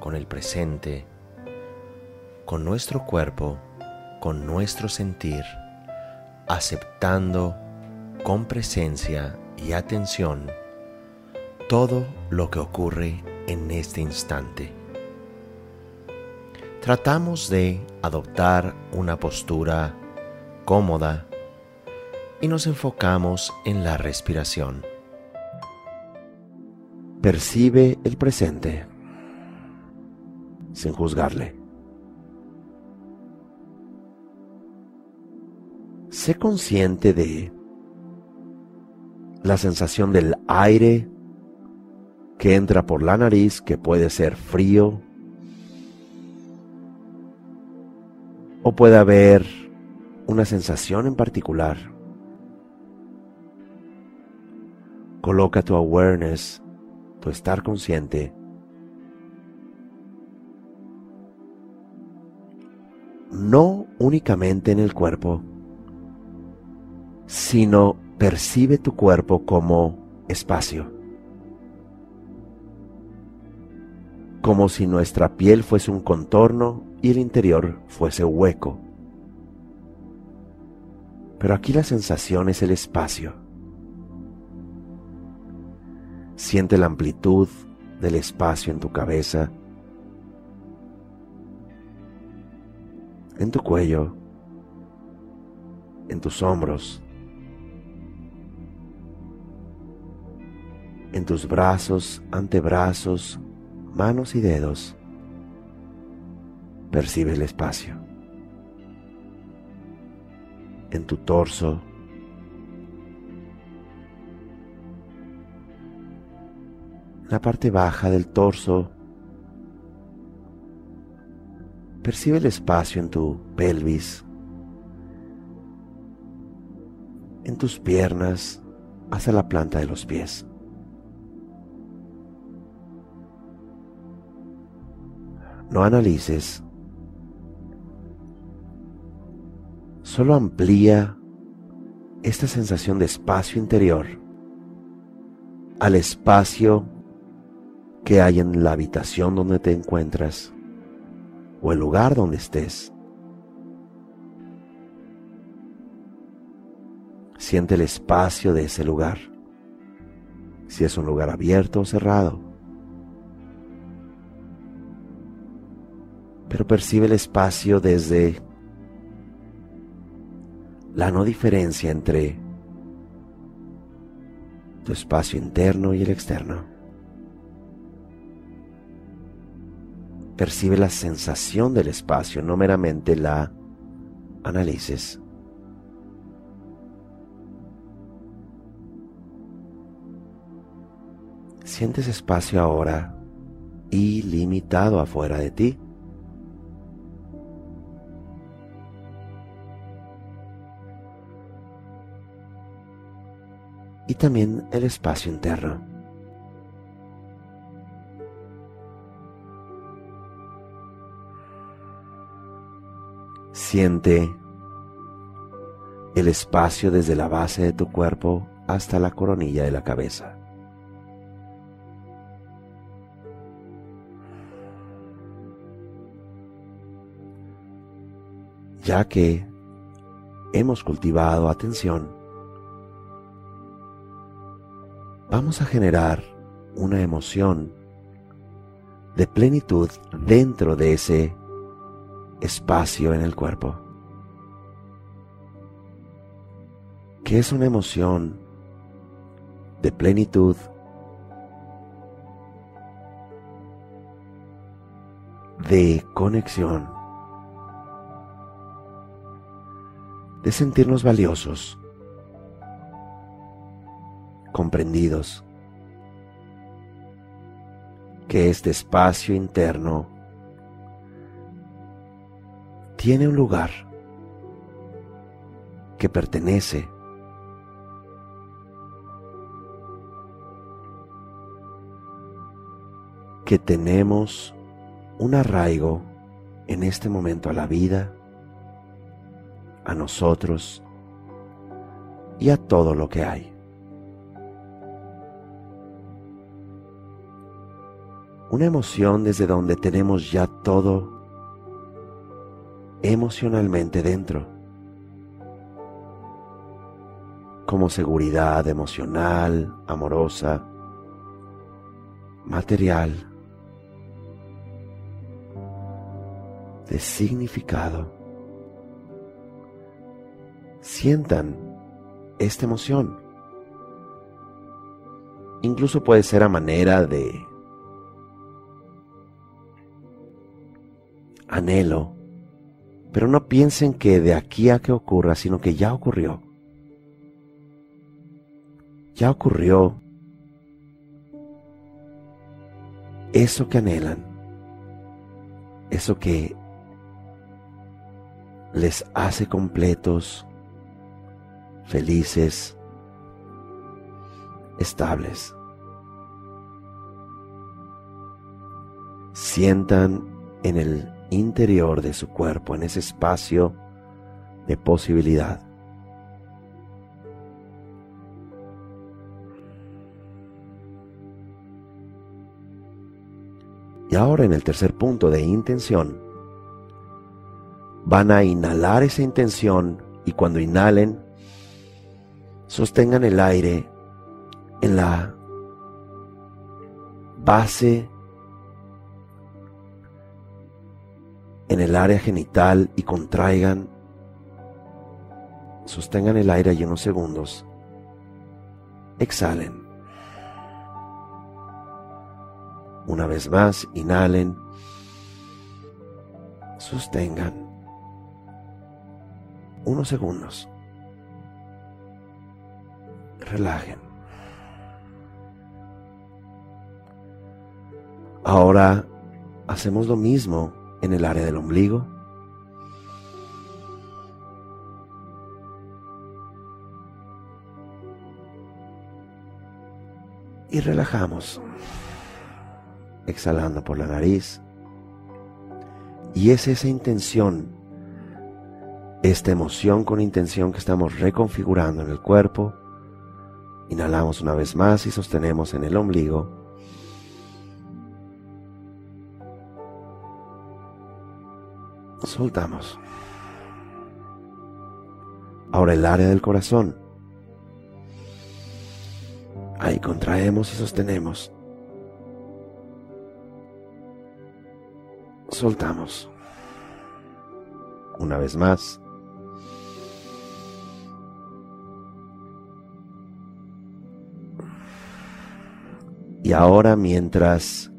con el presente, con nuestro cuerpo, con nuestro sentir, aceptando con presencia y atención todo lo que ocurre en este instante. Tratamos de adoptar una postura cómoda y nos enfocamos en la respiración. Percibe el presente sin juzgarle. Sé consciente de la sensación del aire que entra por la nariz, que puede ser frío, o puede haber una sensación en particular. Coloca tu awareness, tu estar consciente, no únicamente en el cuerpo, sino percibe tu cuerpo como espacio. Como si nuestra piel fuese un contorno y el interior fuese hueco. Pero aquí la sensación es el espacio. Siente la amplitud del espacio en tu cabeza en tu cuello, en tus hombros, en tus brazos, antebrazos, manos y dedos. Percibe el espacio. En tu torso, la parte baja del torso, Percibe el espacio en tu pelvis, en tus piernas, hasta la planta de los pies. No analices, solo amplía esta sensación de espacio interior al espacio que hay en la habitación donde te encuentras o el lugar donde estés. Siente el espacio de ese lugar, si es un lugar abierto o cerrado. Pero percibe el espacio desde la no diferencia entre tu espacio interno y el externo. Percibe la sensación del espacio, no meramente la analices. Sientes espacio ahora ilimitado afuera de ti. Y también el espacio interno. Siente el espacio desde la base de tu cuerpo hasta la coronilla de la cabeza. Ya que hemos cultivado atención, vamos a generar una emoción de plenitud dentro de ese espacio en el cuerpo. que es una emoción de plenitud, de conexión, de sentirnos valiosos, comprendidos, que este espacio interno tiene un lugar que pertenece que tenemos un arraigo en este momento a la vida, a nosotros y a todo lo que hay. Una emoción desde donde tenemos ya todo emocionalmente dentro, como seguridad emocional, amorosa, material, de significado. Sientan esta emoción. Incluso puede ser a manera de anhelo, pero no piensen que de aquí a que ocurra, sino que ya ocurrió. Ya ocurrió eso que anhelan, eso que les hace completos, felices, estables. Sientan en el interior de su cuerpo, en ese espacio de posibilidad. Y ahora en el tercer punto de intención, van a inhalar esa intención y cuando inhalen, sostengan el aire en la base, en el área genital y contraigan, sostengan el aire allí unos segundos, exhalen. Una vez más, inhalen, sostengan unos segundos. Relajen. Ahora hacemos lo mismo en el área del ombligo. Y relajamos, exhalando por la nariz. Y es esa intención esta emoción con intención que estamos reconfigurando en el cuerpo. Inhalamos una vez más y sostenemos en el ombligo. Soltamos. Ahora el área del corazón. Ahí contraemos y sostenemos. Soltamos. Una vez más. Y ahora mientras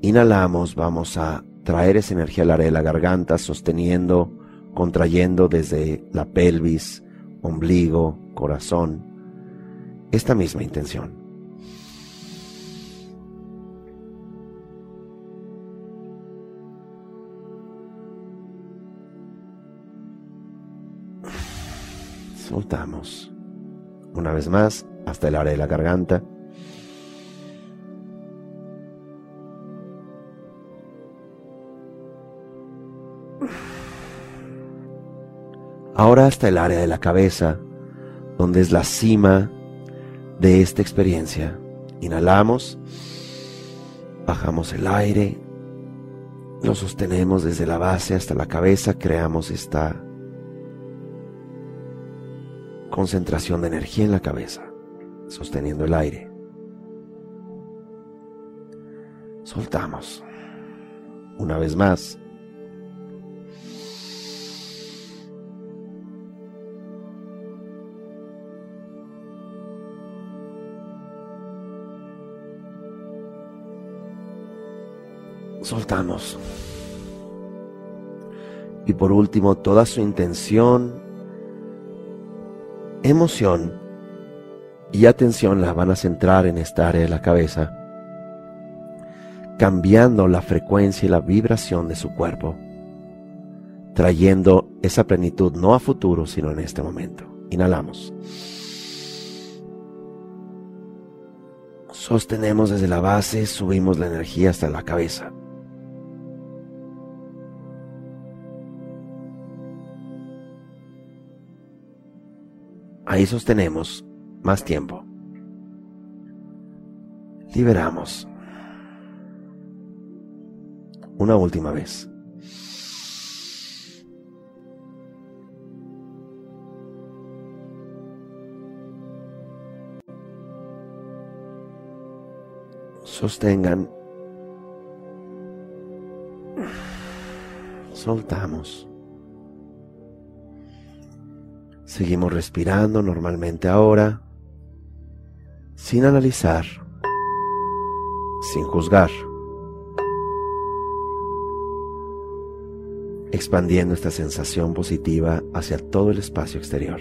inhalamos vamos a traer esa energía al área de la garganta, sosteniendo, contrayendo desde la pelvis, ombligo, corazón, esta misma intención. Soltamos. Una vez más, hasta el área de la garganta. Ahora hasta el área de la cabeza, donde es la cima de esta experiencia. Inhalamos, bajamos el aire, lo sostenemos desde la base hasta la cabeza, creamos esta concentración de energía en la cabeza, sosteniendo el aire. Soltamos. Una vez más, soltamos. Y por último, toda su intención, emoción y atención la van a centrar en esta área de la cabeza, cambiando la frecuencia y la vibración de su cuerpo, trayendo esa plenitud no a futuro, sino en este momento. Inhalamos. Sostenemos desde la base, subimos la energía hasta la cabeza. Ahí sostenemos más tiempo. Liberamos. Una última vez. Sostengan. Soltamos. Seguimos respirando normalmente ahora, sin analizar, sin juzgar, expandiendo esta sensación positiva hacia todo el espacio exterior.